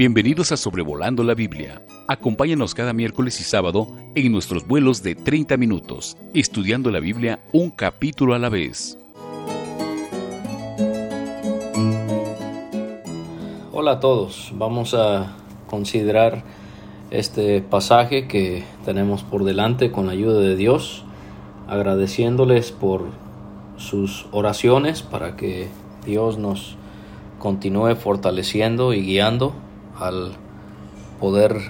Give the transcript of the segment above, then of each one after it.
Bienvenidos a Sobrevolando la Biblia. Acompáñanos cada miércoles y sábado en nuestros vuelos de 30 minutos, estudiando la Biblia un capítulo a la vez. Hola a todos, vamos a considerar este pasaje que tenemos por delante con la ayuda de Dios, agradeciéndoles por sus oraciones para que Dios nos continúe fortaleciendo y guiando al poder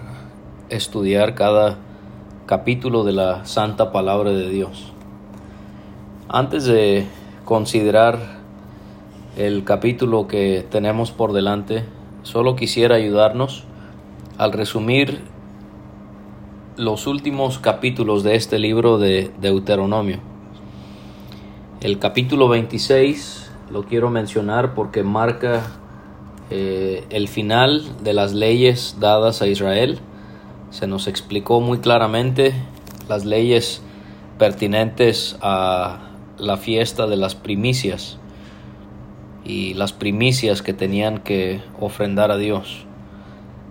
estudiar cada capítulo de la santa palabra de Dios. Antes de considerar el capítulo que tenemos por delante, solo quisiera ayudarnos al resumir los últimos capítulos de este libro de Deuteronomio. El capítulo 26 lo quiero mencionar porque marca eh, el final de las leyes dadas a Israel. Se nos explicó muy claramente las leyes pertinentes a la fiesta de las primicias y las primicias que tenían que ofrendar a Dios.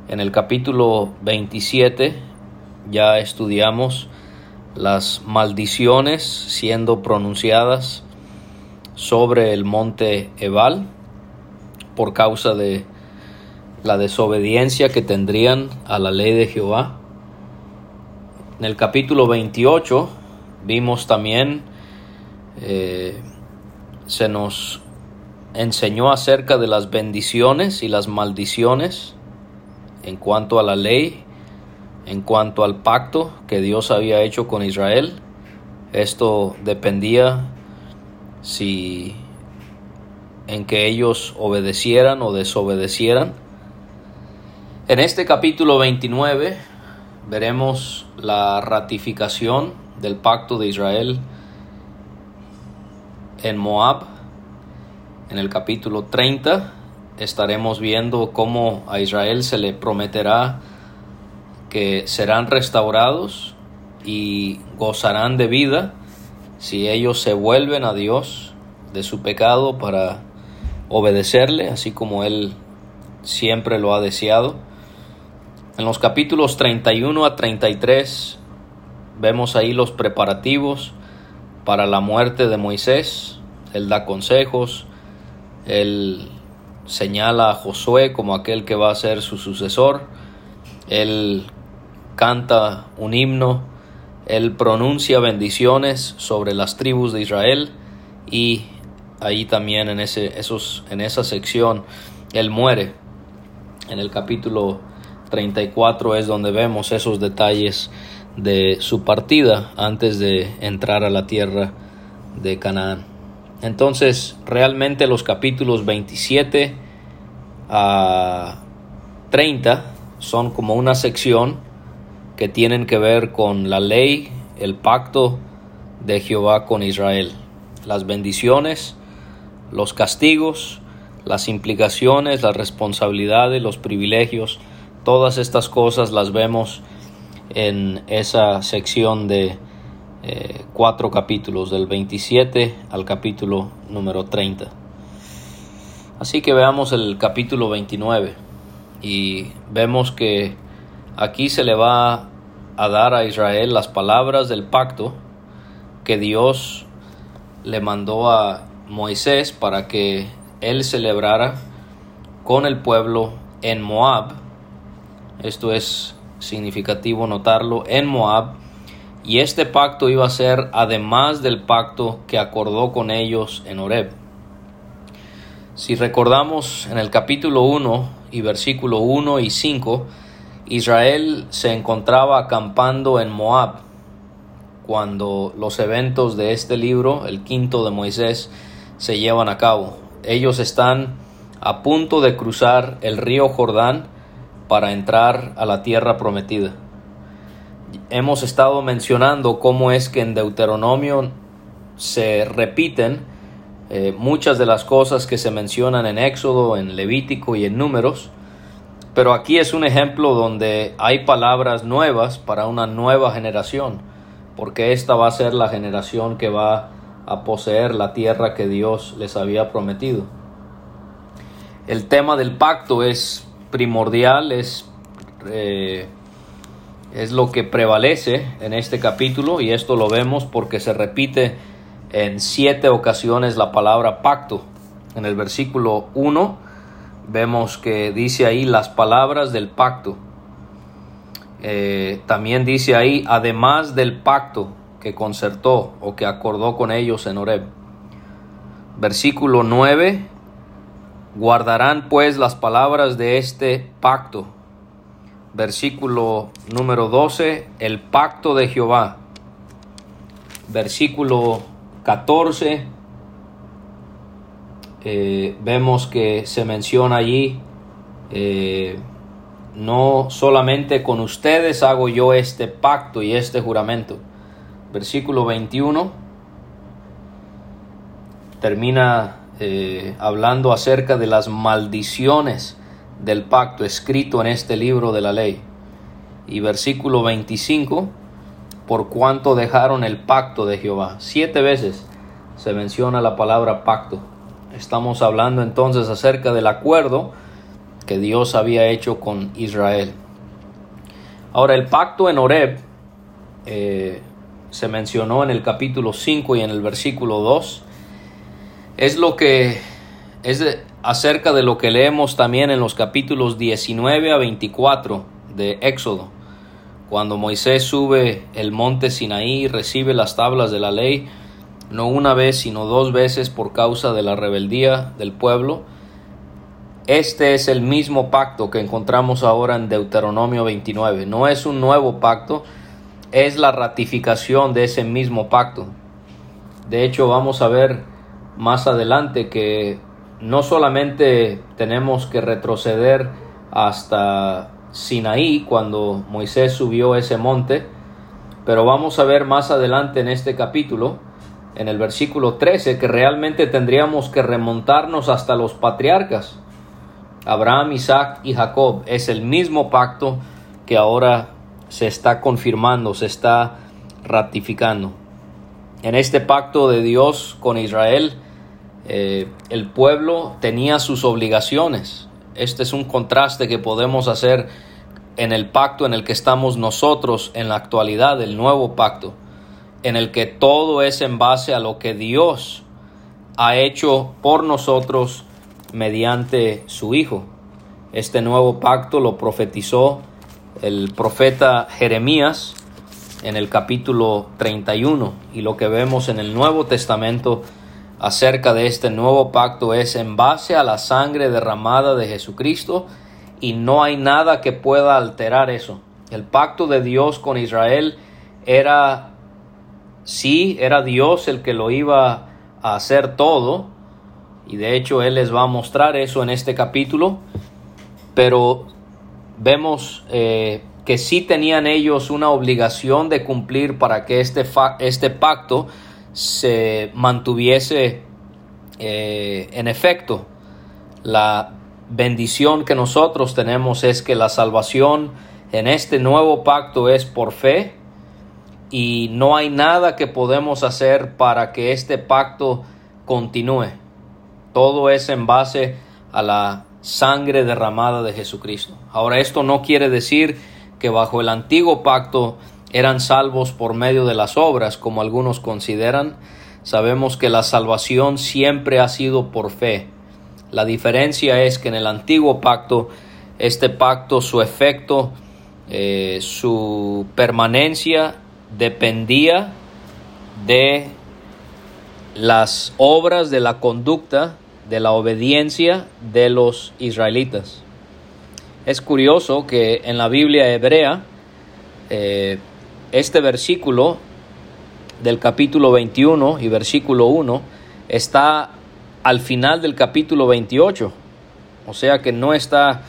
En el capítulo 27 ya estudiamos las maldiciones siendo pronunciadas sobre el monte Ebal por causa de la desobediencia que tendrían a la ley de Jehová. En el capítulo 28 vimos también, eh, se nos enseñó acerca de las bendiciones y las maldiciones en cuanto a la ley, en cuanto al pacto que Dios había hecho con Israel. Esto dependía si en que ellos obedecieran o desobedecieran. En este capítulo 29 veremos la ratificación del pacto de Israel en Moab. En el capítulo 30 estaremos viendo cómo a Israel se le prometerá que serán restaurados y gozarán de vida si ellos se vuelven a Dios de su pecado para obedecerle, así como Él siempre lo ha deseado. En los capítulos 31 a 33 vemos ahí los preparativos para la muerte de Moisés. Él da consejos, él señala a Josué como aquel que va a ser su sucesor, él canta un himno, él pronuncia bendiciones sobre las tribus de Israel y ahí también en, ese, esos, en esa sección él muere. En el capítulo 34 es donde vemos esos detalles de su partida antes de entrar a la tierra de Canaán. Entonces, realmente los capítulos 27 a 30 son como una sección que tienen que ver con la ley, el pacto de Jehová con Israel, las bendiciones los castigos, las implicaciones, las responsabilidades, los privilegios, todas estas cosas las vemos en esa sección de eh, cuatro capítulos, del 27 al capítulo número 30. Así que veamos el capítulo 29 y vemos que aquí se le va a dar a Israel las palabras del pacto que Dios le mandó a Moisés para que él celebrara con el pueblo en Moab. Esto es significativo notarlo en Moab. Y este pacto iba a ser además del pacto que acordó con ellos en Horeb. Si recordamos en el capítulo 1 y versículo 1 y 5, Israel se encontraba acampando en Moab cuando los eventos de este libro, el quinto de Moisés, se llevan a cabo. Ellos están a punto de cruzar el río Jordán para entrar a la tierra prometida. Hemos estado mencionando cómo es que en Deuteronomio se repiten eh, muchas de las cosas que se mencionan en Éxodo, en Levítico y en Números, pero aquí es un ejemplo donde hay palabras nuevas para una nueva generación, porque esta va a ser la generación que va a poseer la tierra que Dios les había prometido. El tema del pacto es primordial, es, eh, es lo que prevalece en este capítulo y esto lo vemos porque se repite en siete ocasiones la palabra pacto. En el versículo 1 vemos que dice ahí las palabras del pacto. Eh, también dice ahí, además del pacto que concertó o que acordó con ellos en Horeb. Versículo 9, guardarán pues las palabras de este pacto. Versículo número 12, el pacto de Jehová. Versículo 14, eh, vemos que se menciona allí, eh, no solamente con ustedes hago yo este pacto y este juramento. Versículo 21 termina eh, hablando acerca de las maldiciones del pacto escrito en este libro de la ley. Y versículo 25, por cuanto dejaron el pacto de Jehová. Siete veces se menciona la palabra pacto. Estamos hablando entonces acerca del acuerdo que Dios había hecho con Israel. Ahora, el pacto en Horeb eh, se mencionó en el capítulo 5 y en el versículo 2. Es lo que es acerca de lo que leemos también en los capítulos 19 a 24 de Éxodo cuando Moisés sube el monte Sinaí y recibe las tablas de la ley, no una vez, sino dos veces por causa de la rebeldía del pueblo, este es el mismo pacto que encontramos ahora en Deuteronomio 29. No es un nuevo pacto, es la ratificación de ese mismo pacto. De hecho, vamos a ver más adelante que no solamente tenemos que retroceder hasta Sinaí cuando Moisés subió ese monte, pero vamos a ver más adelante en este capítulo, en el versículo 13, que realmente tendríamos que remontarnos hasta los patriarcas. Abraham, Isaac y Jacob es el mismo pacto que ahora se está confirmando, se está ratificando. En este pacto de Dios con Israel, eh, el pueblo tenía sus obligaciones, este es un contraste que podemos hacer en el pacto en el que estamos nosotros en la actualidad, el nuevo pacto, en el que todo es en base a lo que Dios ha hecho por nosotros mediante su Hijo. Este nuevo pacto lo profetizó el profeta Jeremías en el capítulo 31 y lo que vemos en el Nuevo Testamento acerca de este nuevo pacto es en base a la sangre derramada de Jesucristo y no hay nada que pueda alterar eso. El pacto de Dios con Israel era, sí, era Dios el que lo iba a hacer todo y de hecho Él les va a mostrar eso en este capítulo, pero vemos eh, que sí tenían ellos una obligación de cumplir para que este, este pacto se mantuviese eh, en efecto. La bendición que nosotros tenemos es que la salvación en este nuevo pacto es por fe y no hay nada que podemos hacer para que este pacto continúe. Todo es en base a la sangre derramada de Jesucristo. Ahora esto no quiere decir que bajo el antiguo pacto eran salvos por medio de las obras, como algunos consideran. Sabemos que la salvación siempre ha sido por fe. La diferencia es que en el antiguo pacto, este pacto, su efecto, eh, su permanencia dependía de las obras de la conducta, de la obediencia de los israelitas. Es curioso que en la Biblia hebrea eh, este versículo del capítulo 21 y versículo 1 está al final del capítulo 28. O sea que no está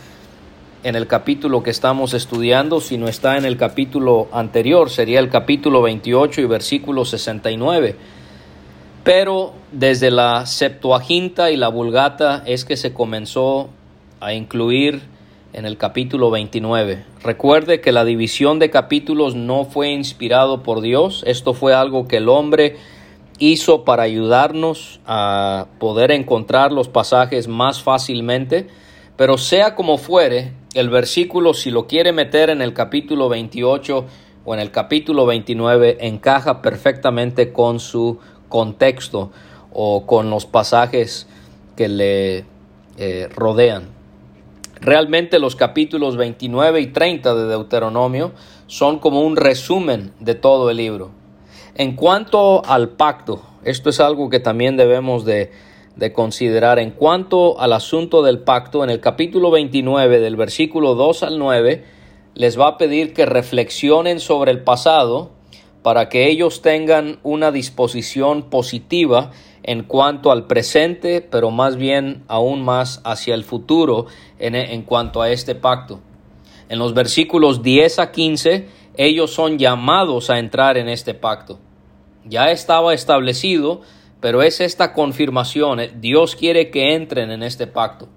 en el capítulo que estamos estudiando, sino está en el capítulo anterior, sería el capítulo 28 y versículo 69. Pero desde la Septuaginta y la Vulgata es que se comenzó a incluir en el capítulo 29. Recuerde que la división de capítulos no fue inspirado por Dios, esto fue algo que el hombre hizo para ayudarnos a poder encontrar los pasajes más fácilmente, pero sea como fuere, el versículo, si lo quiere meter en el capítulo 28 o en el capítulo 29, encaja perfectamente con su contexto o con los pasajes que le eh, rodean. Realmente los capítulos 29 y 30 de Deuteronomio son como un resumen de todo el libro. En cuanto al pacto, esto es algo que también debemos de, de considerar. En cuanto al asunto del pacto, en el capítulo 29 del versículo 2 al 9, les va a pedir que reflexionen sobre el pasado para que ellos tengan una disposición positiva en cuanto al presente, pero más bien aún más hacia el futuro en, en, cuanto a este pacto. En los versículos 10 a 15, ellos son llamados a entrar en este pacto. Ya estaba establecido, pero es esta confirmación. Dios quiere que entren en este pacto.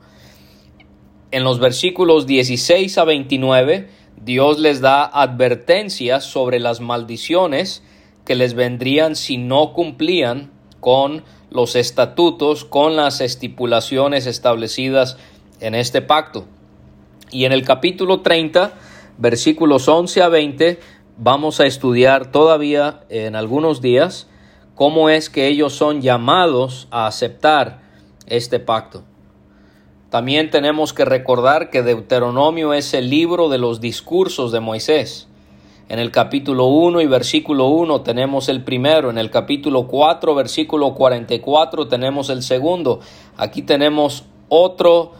En los versículos 16 a 29, Dios les da advertencias sobre las maldiciones que les vendrían si no cumplían con los estatutos, con las estipulaciones establecidas en este pacto. Y en el capítulo 30, versículos 11 a 20, vamos a estudiar todavía en algunos días cómo es que ellos son llamados a aceptar este pacto. También tenemos que recordar que Deuteronomio es el libro de los discursos de Moisés. En el capítulo 1 y versículo 1 tenemos el primero, en el capítulo 4 versículo 44 tenemos el segundo. Aquí tenemos otro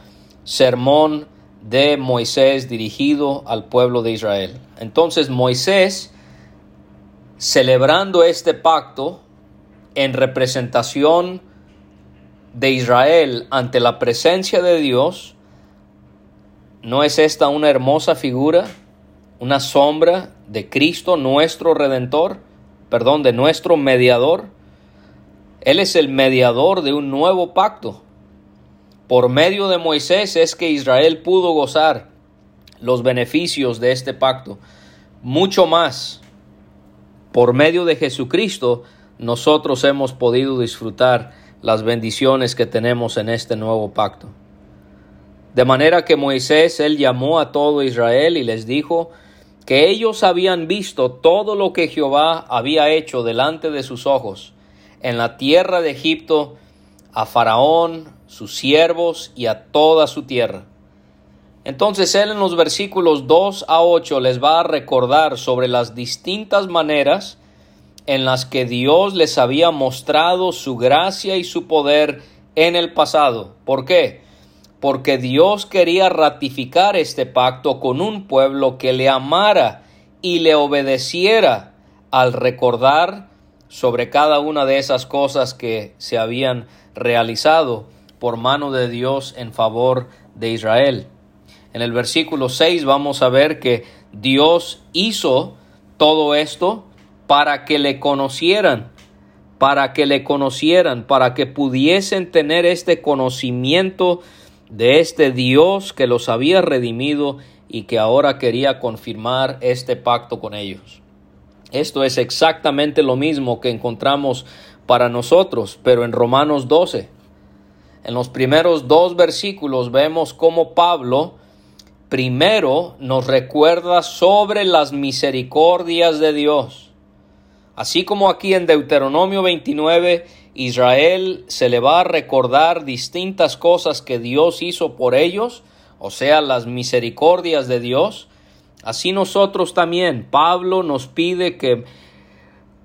sermón de Moisés dirigido al pueblo de Israel. Entonces Moisés, celebrando este pacto en representación de Israel ante la presencia de Dios, ¿no es esta una hermosa figura, una sombra de Cristo, nuestro redentor, perdón, de nuestro mediador? Él es el mediador de un nuevo pacto. Por medio de Moisés es que Israel pudo gozar los beneficios de este pacto. Mucho más, por medio de Jesucristo, nosotros hemos podido disfrutar las bendiciones que tenemos en este nuevo pacto. De manera que Moisés, él llamó a todo Israel y les dijo que ellos habían visto todo lo que Jehová había hecho delante de sus ojos en la tierra de Egipto a Faraón, sus siervos y a toda su tierra. Entonces él en los versículos 2 a 8 les va a recordar sobre las distintas maneras en las que Dios les había mostrado su gracia y su poder en el pasado. ¿Por qué? Porque Dios quería ratificar este pacto con un pueblo que le amara y le obedeciera al recordar sobre cada una de esas cosas que se habían realizado por mano de Dios en favor de Israel. En el versículo 6 vamos a ver que Dios hizo todo esto para que le conocieran, para que le conocieran, para que pudiesen tener este conocimiento de este Dios que los había redimido y que ahora quería confirmar este pacto con ellos. Esto es exactamente lo mismo que encontramos para nosotros, pero en Romanos 12. En los primeros dos versículos vemos cómo Pablo primero nos recuerda sobre las misericordias de Dios. Así como aquí en Deuteronomio 29, Israel se le va a recordar distintas cosas que Dios hizo por ellos, o sea, las misericordias de Dios, así nosotros también, Pablo nos pide que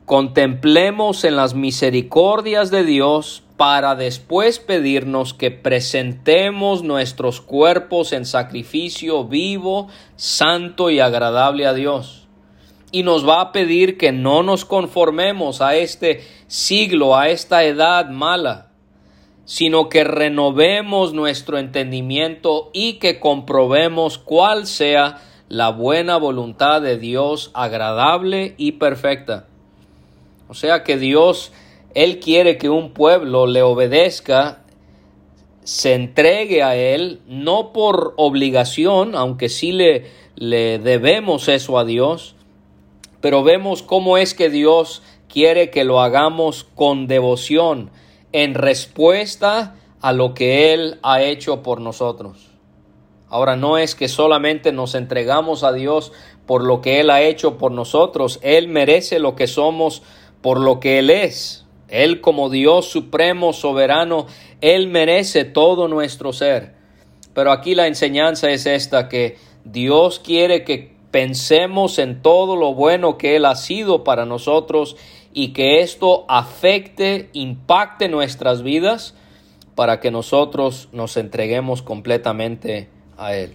contemplemos en las misericordias de Dios para después pedirnos que presentemos nuestros cuerpos en sacrificio vivo, santo y agradable a Dios y nos va a pedir que no nos conformemos a este siglo, a esta edad mala, sino que renovemos nuestro entendimiento y que comprobemos cuál sea la buena voluntad de Dios agradable y perfecta. O sea que Dios, Él quiere que un pueblo le obedezca, se entregue a Él, no por obligación, aunque sí le, le debemos eso a Dios, pero vemos cómo es que Dios quiere que lo hagamos con devoción en respuesta a lo que Él ha hecho por nosotros. Ahora no es que solamente nos entregamos a Dios por lo que Él ha hecho por nosotros, Él merece lo que somos por lo que Él es. Él como Dios supremo, soberano, Él merece todo nuestro ser. Pero aquí la enseñanza es esta, que Dios quiere que pensemos en todo lo bueno que Él ha sido para nosotros y que esto afecte, impacte nuestras vidas para que nosotros nos entreguemos completamente a Él.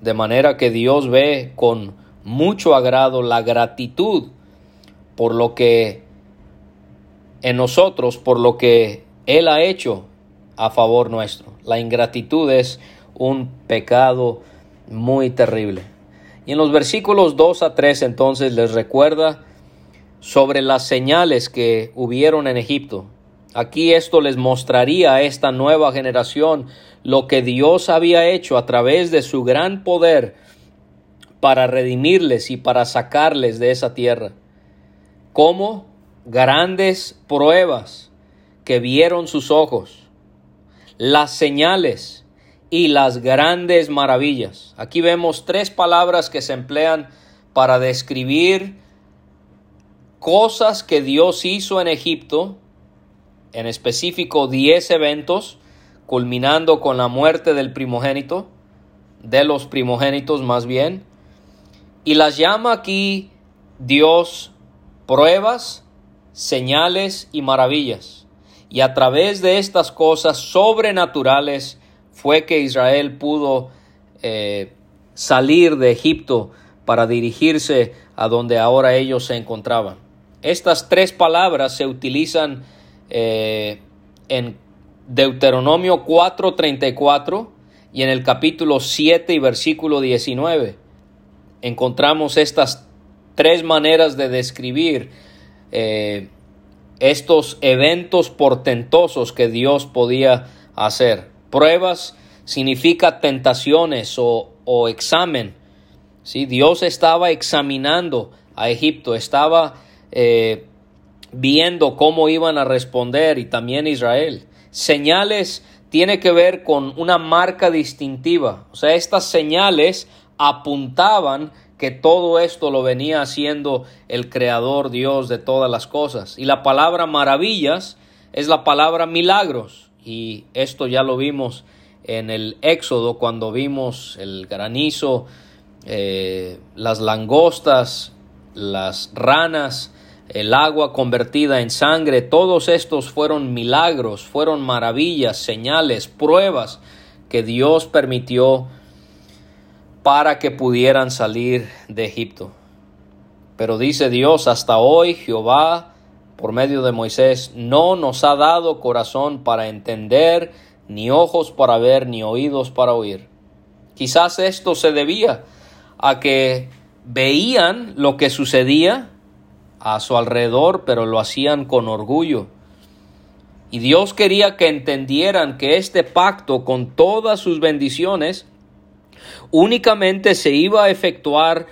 De manera que Dios ve con mucho agrado la gratitud por lo que en nosotros, por lo que Él ha hecho a favor nuestro. La ingratitud es un pecado muy terrible. Y en los versículos 2 a 3 entonces les recuerda sobre las señales que hubieron en Egipto. Aquí esto les mostraría a esta nueva generación lo que Dios había hecho a través de su gran poder para redimirles y para sacarles de esa tierra. Como grandes pruebas que vieron sus ojos, las señales y las grandes maravillas. Aquí vemos tres palabras que se emplean para describir cosas que Dios hizo en Egipto, en específico diez eventos, culminando con la muerte del primogénito, de los primogénitos más bien, y las llama aquí Dios pruebas, señales y maravillas. Y a través de estas cosas sobrenaturales fue que Israel pudo eh, salir de Egipto para dirigirse a donde ahora ellos se encontraban. Estas tres palabras se utilizan eh, en Deuteronomio 4:34 y en el capítulo 7 y versículo 19. Encontramos estas tres maneras de describir eh, estos eventos portentosos que Dios podía hacer. Pruebas significa tentaciones o, examen. ¿sí? Dios estaba examinando a Egipto, estaba eh, viendo cómo iban a responder y también Israel. Señales tiene que ver con una marca distintiva. O sea, estas señales apuntaban que todo esto lo venía haciendo el Creador Dios de todas las cosas. Y la palabra maravillas es la palabra milagros. Y esto ya lo vimos en el Éxodo cuando vimos el granizo, eh, las langostas, las ranas, el agua convertida en sangre, todos estos fueron milagros, fueron maravillas, señales, pruebas que Dios permitió para que pudieran salir de Egipto. Pero dice Dios, hasta hoy Jehová, por medio de Moisés, no nos ha dado corazón para entender, ni ojos para ver, ni oídos para oír. Quizás esto se debía a que veían lo que sucedía a su alrededor, pero lo hacían con orgullo. Y Dios quería que entendieran que este pacto con todas sus bendiciones únicamente se iba a efectuar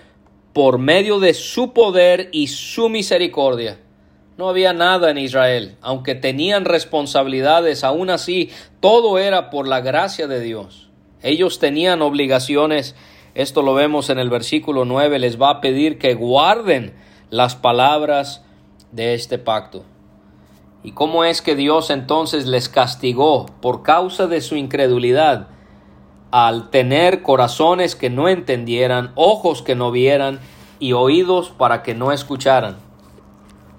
por medio de su poder y su misericordia. No había nada en Israel, aunque tenían responsabilidades, aún así todo era por la gracia de Dios. Ellos tenían obligaciones, esto lo vemos en el versículo 9, les va a pedir que guarden las palabras de este pacto. ¿Y cómo es que Dios entonces les castigó por causa de su incredulidad? al tener corazones que no entendieran, ojos que no vieran y oídos para que no escucharan.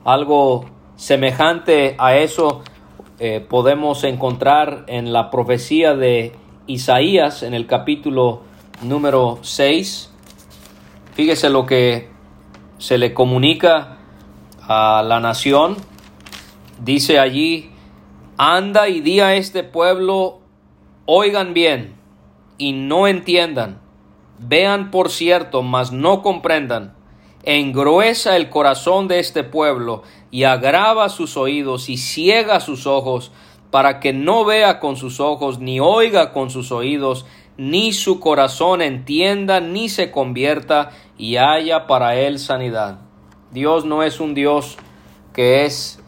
Algo semejante a eso eh, podemos encontrar en la profecía de Isaías en el capítulo número 6. Fíjese lo que se le comunica a la nación. Dice allí, anda y di a este pueblo, oigan bien, y no entiendan, vean por cierto, mas no comprendan, engruesa el corazón de este pueblo y agrava sus oídos y ciega sus ojos, para que no vea con sus ojos, ni oiga con sus oídos, ni su corazón entienda, ni se convierta y haya para él sanidad. Dios no es un Dios que es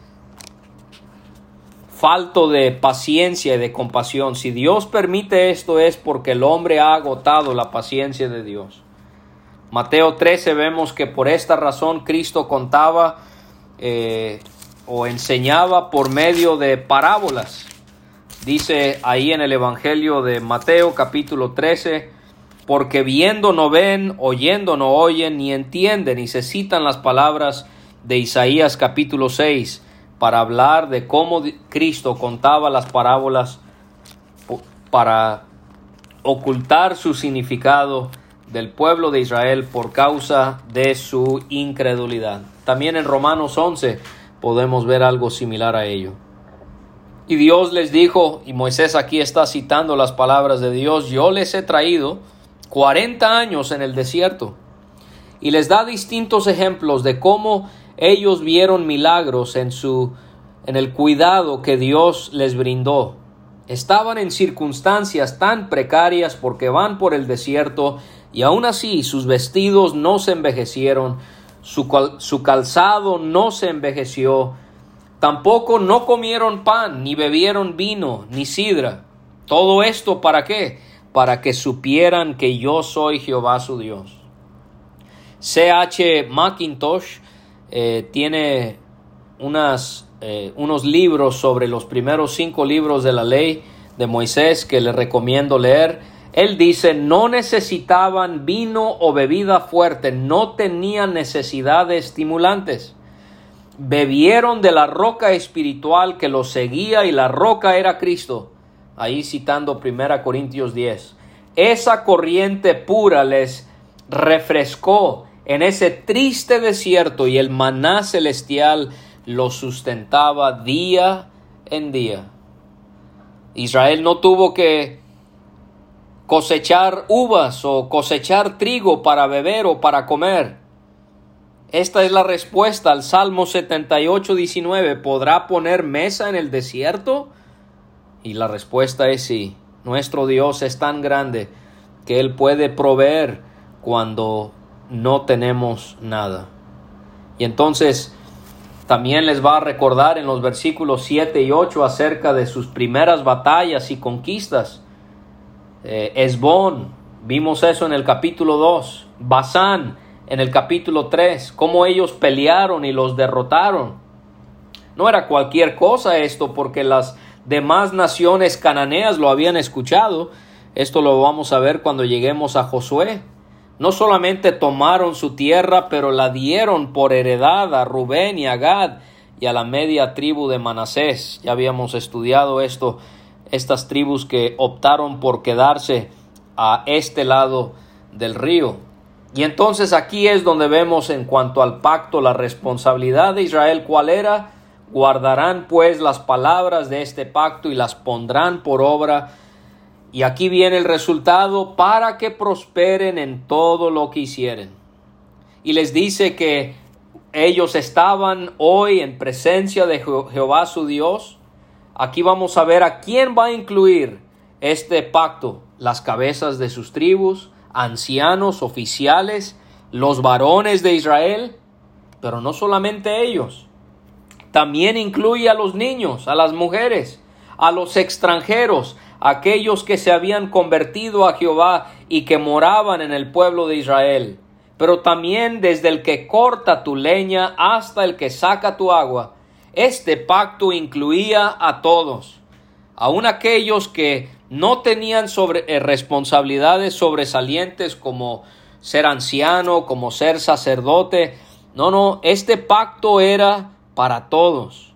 falto de paciencia y de compasión. Si Dios permite esto es porque el hombre ha agotado la paciencia de Dios. Mateo 13 vemos que por esta razón Cristo contaba eh, o enseñaba por medio de parábolas. Dice ahí en el Evangelio de Mateo capítulo 13, porque viendo no ven, oyendo no oyen, ni entienden, y se citan las palabras de Isaías capítulo 6 para hablar de cómo Cristo contaba las parábolas para ocultar su significado del pueblo de Israel por causa de su incredulidad. También en Romanos 11 podemos ver algo similar a ello. Y Dios les dijo, y Moisés aquí está citando las palabras de Dios, yo les he traído 40 años en el desierto. Y les da distintos ejemplos de cómo ellos vieron milagros en su en el cuidado que Dios les brindó. Estaban en circunstancias tan precarias porque van por el desierto y aún así sus vestidos no se envejecieron, su, calzado no se envejeció, tampoco no comieron pan, ni bebieron vino, ni sidra. Todo esto para qué? Para que supieran que yo soy Jehová su Dios. C.H. Mackintosh eh, tiene eh, unos libros sobre los primeros cinco libros de la ley de Moisés que le recomiendo leer. Él dice, no necesitaban vino o bebida fuerte, no tenían necesidad de estimulantes. Bebieron de la roca espiritual que los seguía y la roca era Cristo. Ahí citando 1 Corintios 10. Esa corriente pura les refrescó en ese triste desierto y el maná celestial lo sustentaba día en día. Israel no tuvo que cosechar uvas o cosechar trigo para beber o para comer. Esta es la respuesta al Salmo 78, 19. ¿Podrá poner mesa en el desierto? Y la respuesta es sí. Nuestro Dios es tan grande que Él puede proveer cuando no tenemos nada. Y entonces también les va a recordar en los versículos 7 y 8 acerca de sus primeras batallas y conquistas. Eh, Esbón, vimos eso en el capítulo 2. Basán, en el capítulo 3, cómo ellos pelearon y los derrotaron. No era cualquier cosa esto, porque las demás naciones cananeas lo habían escuchado. Esto lo vamos a ver cuando lleguemos a Josué. No solamente tomaron su tierra, pero la dieron por heredad a Rubén y a Gad y a la media tribu de Manasés. Ya habíamos estudiado esto, estas tribus que optaron por quedarse a este lado del río. Y entonces aquí es donde vemos en cuanto al pacto la responsabilidad de Israel cuál era. Guardarán pues las palabras de este pacto y las pondrán por obra y aquí viene el resultado para que prosperen en todo lo que hicieren. Y les dice que ellos estaban hoy en presencia de Jehová su Dios. Aquí vamos a ver a quién va a incluir este pacto. Las cabezas de sus tribus, ancianos, oficiales, los varones de Israel. Pero no solamente ellos. También incluye a los niños, a las mujeres, a los extranjeros, aquellos que se habían convertido a Jehová y que moraban en el pueblo de Israel, pero también desde el que corta tu leña hasta el que saca tu agua. Este pacto incluía a todos, aun aquellos que no tenían sobre, eh, responsabilidades sobresalientes como ser anciano, como ser sacerdote. No, no, este pacto era para todos.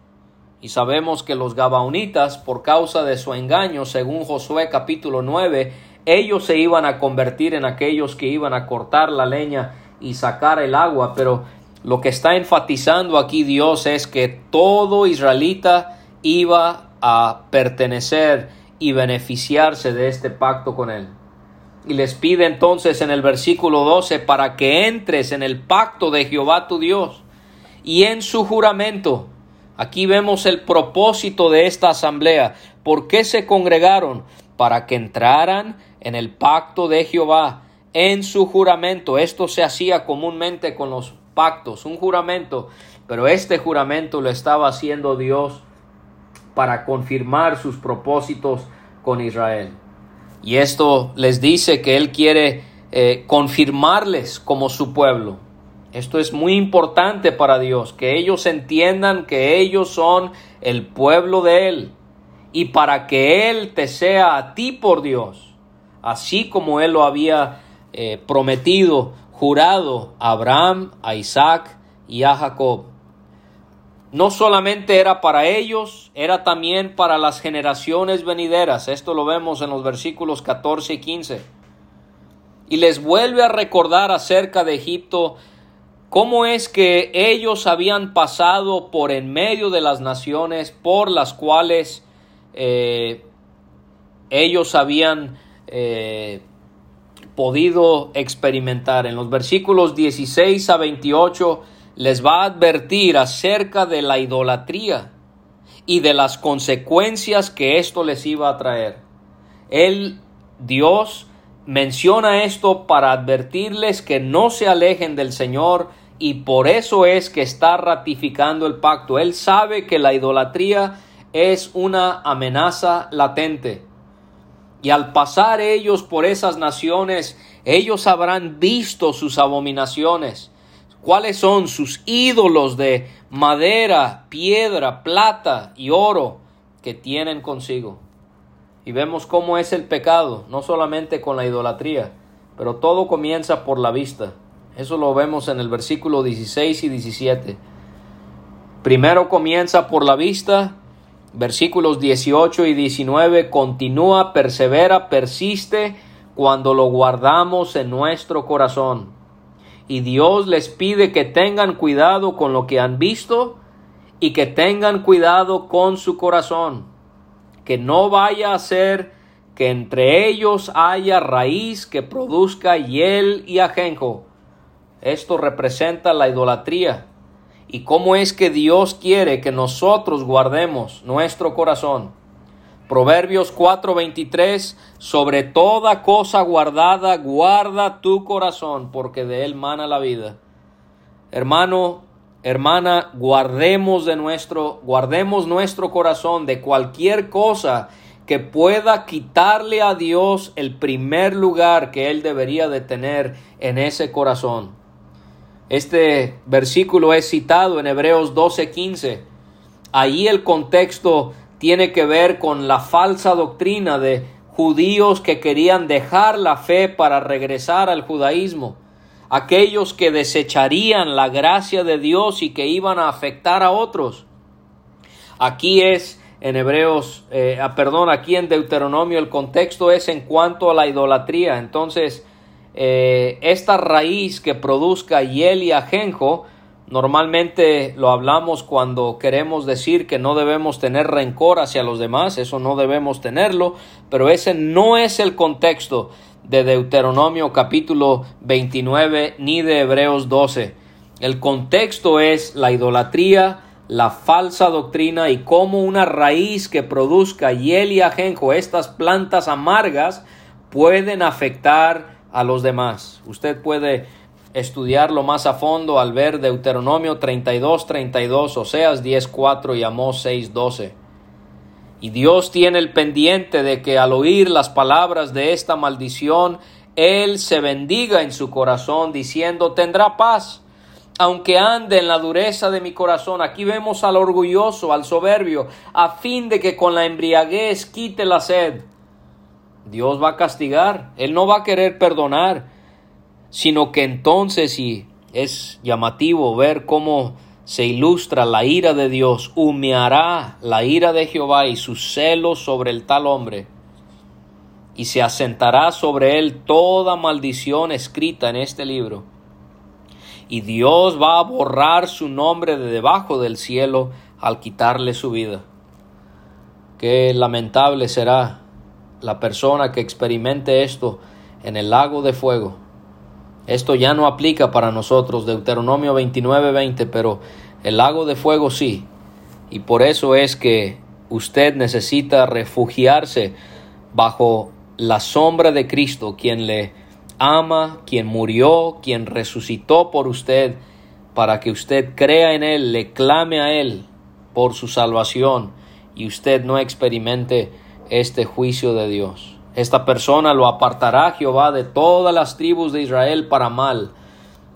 Y sabemos que los Gabaonitas, por causa de su engaño, según Josué capítulo 9, ellos se iban a convertir en aquellos que iban a cortar la leña y sacar el agua. Pero lo que está enfatizando aquí Dios es que todo israelita iba a pertenecer y beneficiarse de este pacto con él. Y les pide entonces en el versículo 12 para que entres en el pacto de Jehová tu Dios y en su juramento Aquí vemos el propósito de esta asamblea. ¿Por qué se congregaron? Para que entraran en el pacto de Jehová, en su juramento. Esto se hacía comúnmente con los pactos, un juramento, pero este juramento lo estaba haciendo Dios para confirmar sus propósitos con Israel. Y esto les dice que Él quiere eh, confirmarles como su pueblo. Esto es muy importante para Dios, que ellos entiendan que ellos son el pueblo de Él y para que Él te sea a ti por Dios, así como Él lo había eh, prometido, jurado a Abraham, a Isaac y a Jacob. No solamente era para ellos, era también para las generaciones venideras. Esto lo vemos en los versículos 14 y 15. Y les vuelve a recordar acerca de Egipto cómo es que ellos habían pasado por en medio de las naciones por las cuales eh, ellos habían eh, podido experimentar. En los versículos 16 a 28 les va a advertir acerca de la idolatría y de las consecuencias que esto les iba a traer. Él, Dios, menciona esto para advertirles que no se alejen del Señor y por eso es que está ratificando el pacto. Él sabe que la idolatría es una amenaza latente. Y al pasar ellos por esas naciones, ellos habrán visto sus abominaciones cuáles son sus ídolos de madera, piedra, plata y oro que tienen consigo. Y vemos cómo es el pecado, no solamente con la idolatría, pero todo comienza por la vista. Eso lo vemos en el versículo 16 y 17. Primero comienza por la vista, versículos 18 y 19, continúa, persevera, persiste cuando lo guardamos en nuestro corazón y Dios les pide que tengan cuidado con lo que han visto y que tengan cuidado con su corazón, que no vaya a ser que entre ellos haya raíz que produzca hiel y ajenjo. Esto representa la idolatría. ¿Y cómo es que Dios quiere que nosotros guardemos nuestro corazón? Proverbios 4:23, sobre toda cosa guardada, guarda tu corazón, porque de él mana la vida. Hermano, hermana, guardemos de nuestro, guardemos nuestro corazón de cualquier cosa que pueda quitarle a Dios el primer lugar que él debería de tener en ese corazón. Este versículo es citado en Hebreos 12:15. Ahí el contexto tiene que ver con la falsa doctrina de judíos que querían dejar la fe para regresar al judaísmo, aquellos que desecharían la gracia de Dios y que iban a afectar a otros. Aquí es en Hebreos, eh, ah, perdón, aquí en Deuteronomio el contexto es en cuanto a la idolatría. Entonces, eh, esta raíz que produzca hiel y ajenjo, Normalmente lo hablamos cuando queremos decir que no debemos tener rencor hacia los demás, eso no debemos tenerlo, pero ese no es el contexto de Deuteronomio capítulo 29 ni de Hebreos 12. El contexto es la idolatría, la falsa doctrina y cómo una raíz que produzca hiel y ajenjo, estas plantas amargas, pueden afectar a los demás. Usted puede estudiarlo más a fondo al ver Deuteronomio 32, 32, Oseas 10, 4 y Amós 6, 12. Y Dios tiene el pendiente de que al oír las palabras de esta maldición, Él se bendiga en su corazón, diciendo, tendrá paz, aunque ande en la dureza de mi corazón. Aquí vemos al orgulloso, al soberbio, a fin de que con la embriaguez quite la sed. Dios va a castigar, Él no va a querer perdonar sino que entonces, y es llamativo ver cómo se ilustra la ira de Dios, humeará la ira de Jehová y su celo sobre el tal hombre, y se asentará sobre él toda maldición escrita en este libro. Y Dios va a borrar su nombre de debajo del cielo al quitarle su vida. Qué lamentable será la persona que experimente esto en el lago de fuego esto ya no aplica para nosotros, Deuteronomio 29:20, pero el lago de fuego sí. Y por eso es que usted necesita refugiarse bajo la sombra de Cristo, quien le ama, quien murió, quien resucitó por usted, para que usted crea en Él, le clame a Él por su salvación y usted no experimente este juicio de Dios. Esta persona lo apartará Jehová de todas las tribus de Israel para mal,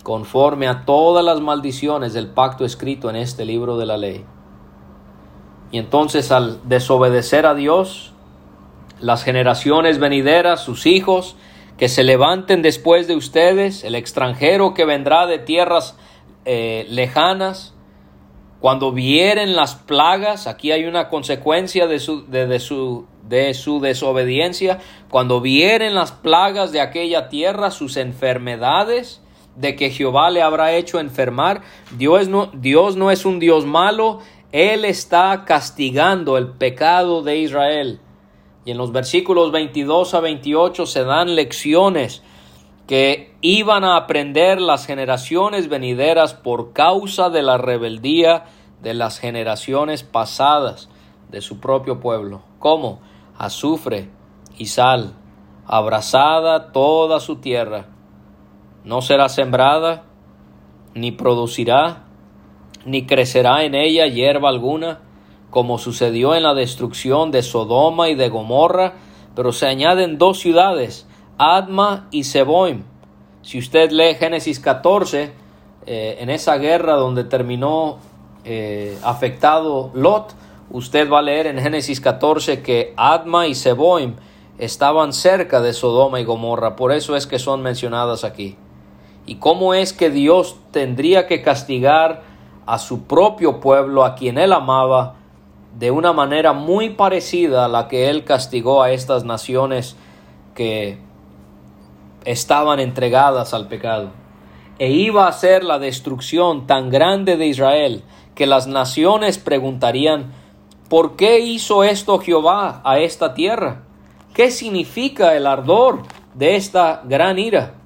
conforme a todas las maldiciones del pacto escrito en este libro de la ley. Y entonces al desobedecer a Dios, las generaciones venideras, sus hijos, que se levanten después de ustedes, el extranjero que vendrá de tierras eh, lejanas, cuando vieren las plagas, aquí hay una consecuencia de su, de, su, de su desobediencia, cuando vieren las plagas de aquella tierra, sus enfermedades, de que Jehová le habrá hecho enfermar, Dios no, Dios no es un Dios malo, Él está castigando el pecado de Israel. Y en los versículos 22 a 28 se dan lecciones que iban a aprender las generaciones venideras por causa de la rebeldía de las generaciones pasadas de su propio pueblo, como azufre y sal, abrazada toda su tierra, no será sembrada, ni producirá, ni crecerá en ella hierba alguna, como sucedió en la destrucción de Sodoma y de Gomorra, pero se añaden dos ciudades, Adma y Seboim. Si usted lee Génesis 14, eh, en esa guerra donde terminó eh, afectado Lot, usted va a leer en Génesis 14 que Adma y Seboim estaban cerca de Sodoma y Gomorra, por eso es que son mencionadas aquí. ¿Y cómo es que Dios tendría que castigar a su propio pueblo, a quien él amaba, de una manera muy parecida a la que él castigó a estas naciones que estaban entregadas al pecado. E iba a ser la destrucción tan grande de Israel que las naciones preguntarían, ¿por qué hizo esto Jehová a esta tierra? ¿Qué significa el ardor de esta gran ira?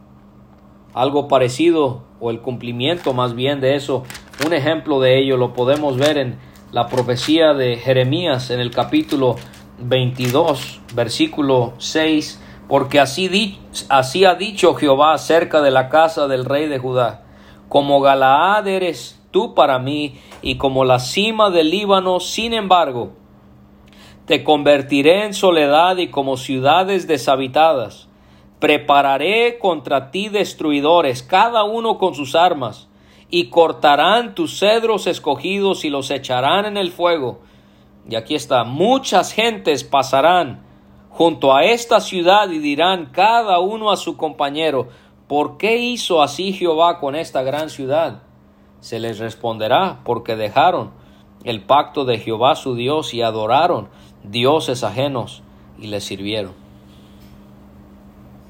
Algo parecido, o el cumplimiento más bien de eso, un ejemplo de ello lo podemos ver en la profecía de Jeremías en el capítulo 22, versículo 6, porque así, ha dicho Jehová acerca de la casa del rey de Judá, como Galaad eres tú para mí, y como la cima del Líbano, sin embargo, te convertiré en soledad y como ciudades deshabitadas. Prepararé contra ti destruidores, cada uno con sus armas, y cortarán tus cedros escogidos y los echarán en el fuego. Y aquí está, muchas gentes pasarán junto a esta ciudad y dirán cada uno a su compañero, ¿por qué hizo así Jehová con esta gran ciudad? Se les responderá, porque dejaron el pacto de Jehová su Dios y adoraron dioses ajenos y les sirvieron.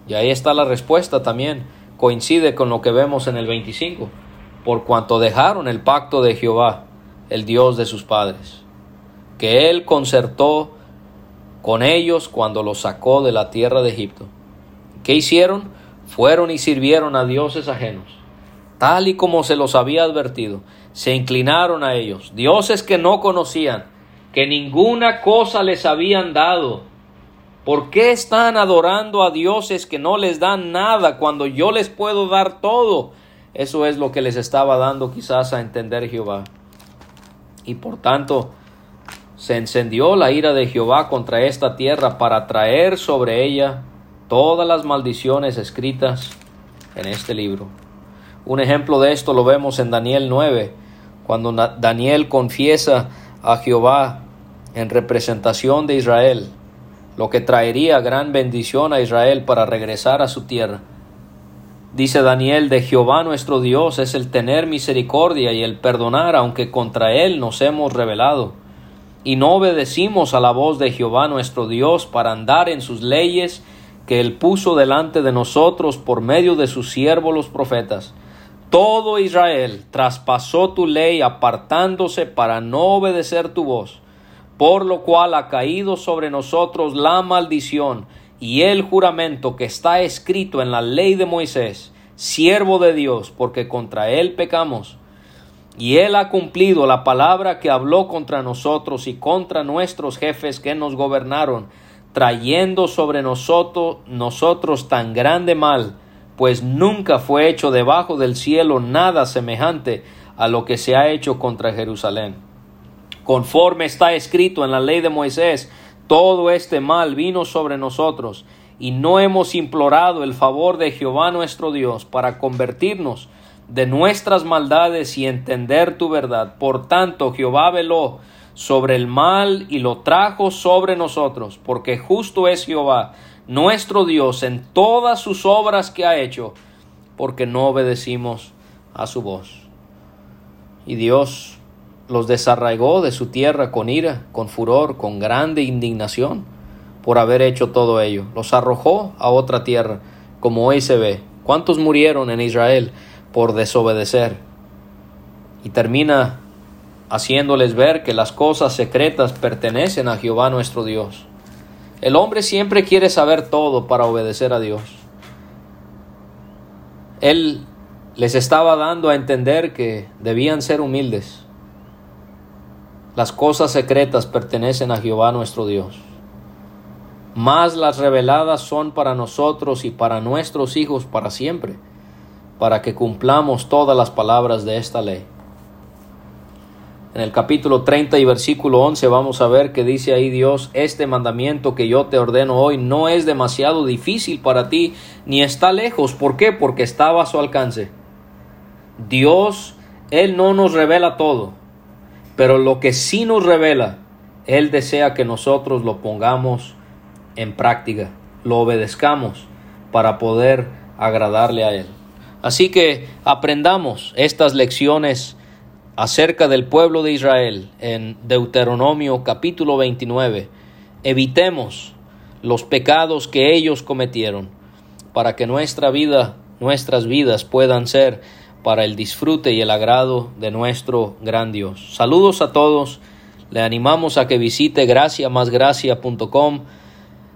Y ahí está la respuesta también, coincide con lo que vemos en el 25 por cuanto dejaron el pacto de Jehová, el Dios de sus padres, que él concertó con ellos cuando los sacó de la tierra de Egipto. ¿Qué hicieron? Fueron y sirvieron a dioses ajenos, tal y como se los había advertido. Se inclinaron a ellos, dioses que no conocían, que ninguna cosa les habían dado. ¿Por qué están adorando a dioses que no les dan nada cuando yo les puedo dar todo? Eso es lo que les estaba dando quizás a entender Jehová. Y por tanto, se encendió la ira de Jehová contra esta tierra para traer sobre ella todas las maldiciones escritas en este libro. Un ejemplo de esto lo vemos en Daniel 9, cuando Daniel confiesa a Jehová en representación de Israel, lo que traería gran bendición a Israel para regresar a su tierra. Dice Daniel, de Jehová nuestro Dios es el tener misericordia y el perdonar, aunque contra él nos hemos rebelado. Y no obedecimos a la voz de Jehová nuestro Dios para andar en sus leyes que él puso delante de nosotros por medio de sus siervos los profetas. Todo Israel traspasó tu ley apartándose para no obedecer tu voz, por lo cual ha caído sobre nosotros la maldición y el juramento que está escrito en la ley de Moisés, siervo de Dios, porque contra él pecamos. Y él ha cumplido la palabra que habló contra nosotros y contra nuestros jefes que nos gobernaron, trayendo sobre nosotros, nosotros tan grande mal, pues nunca fue hecho debajo del cielo nada semejante a lo que se ha hecho contra Jerusalén. conforme está escrito en la ley de Moisés, todo este mal vino sobre nosotros, y no hemos implorado el favor de Jehová nuestro Dios para convertirnos de nuestras maldades y entender tu verdad. Por tanto, Jehová veló sobre el mal y lo trajo sobre nosotros, porque justo es Jehová, nuestro Dios, en todas sus obras que ha hecho, porque no obedecimos a su voz. Y Dios los desarraigó de su tierra con ira, con furor, con grande indignación por haber hecho todo ello. Los arrojó a otra tierra, como hoy se ve. ¿Cuántos murieron en Israel por desobedecer? Y termina haciéndoles ver que las cosas secretas pertenecen a Jehová nuestro Dios. El hombre siempre quiere saber todo para obedecer a Dios. Él les estaba dando a entender que debían ser humildes. Las cosas secretas pertenecen a Jehová nuestro Dios. Más las reveladas son para nosotros y para nuestros hijos para siempre, para que cumplamos todas las palabras de esta ley. En el capítulo 30 y versículo 11 vamos a ver que dice ahí Dios, este mandamiento que yo te ordeno hoy no es demasiado difícil para ti, ni está lejos. ¿Por qué? Porque estaba a su alcance. Dios, Él no nos revela todo, pero lo que sí nos revela, Él desea que nosotros lo pongamos en práctica, lo obedezcamos para poder agradarle a Él. Así que aprendamos estas lecciones acerca del pueblo de Israel en Deuteronomio capítulo 29. Evitemos los pecados que ellos cometieron para que nuestra vida, nuestras vidas puedan ser para el disfrute y el agrado de nuestro gran Dios. Saludos a todos. Le animamos a que visite graciamasgracia.com,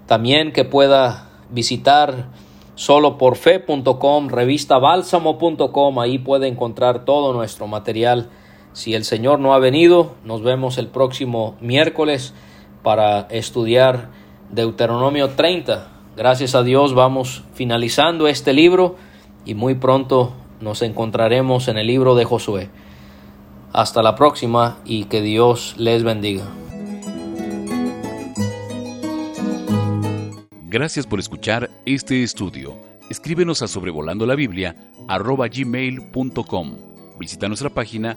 también que pueda visitar soloporfe.com, revista bálsamo.com, ahí puede encontrar todo nuestro material si el Señor no ha venido, nos vemos el próximo miércoles para estudiar Deuteronomio 30. Gracias a Dios vamos finalizando este libro y muy pronto nos encontraremos en el libro de Josué. Hasta la próxima y que Dios les bendiga. Gracias por escuchar este estudio. Escríbenos a sobrevolando. Visita nuestra página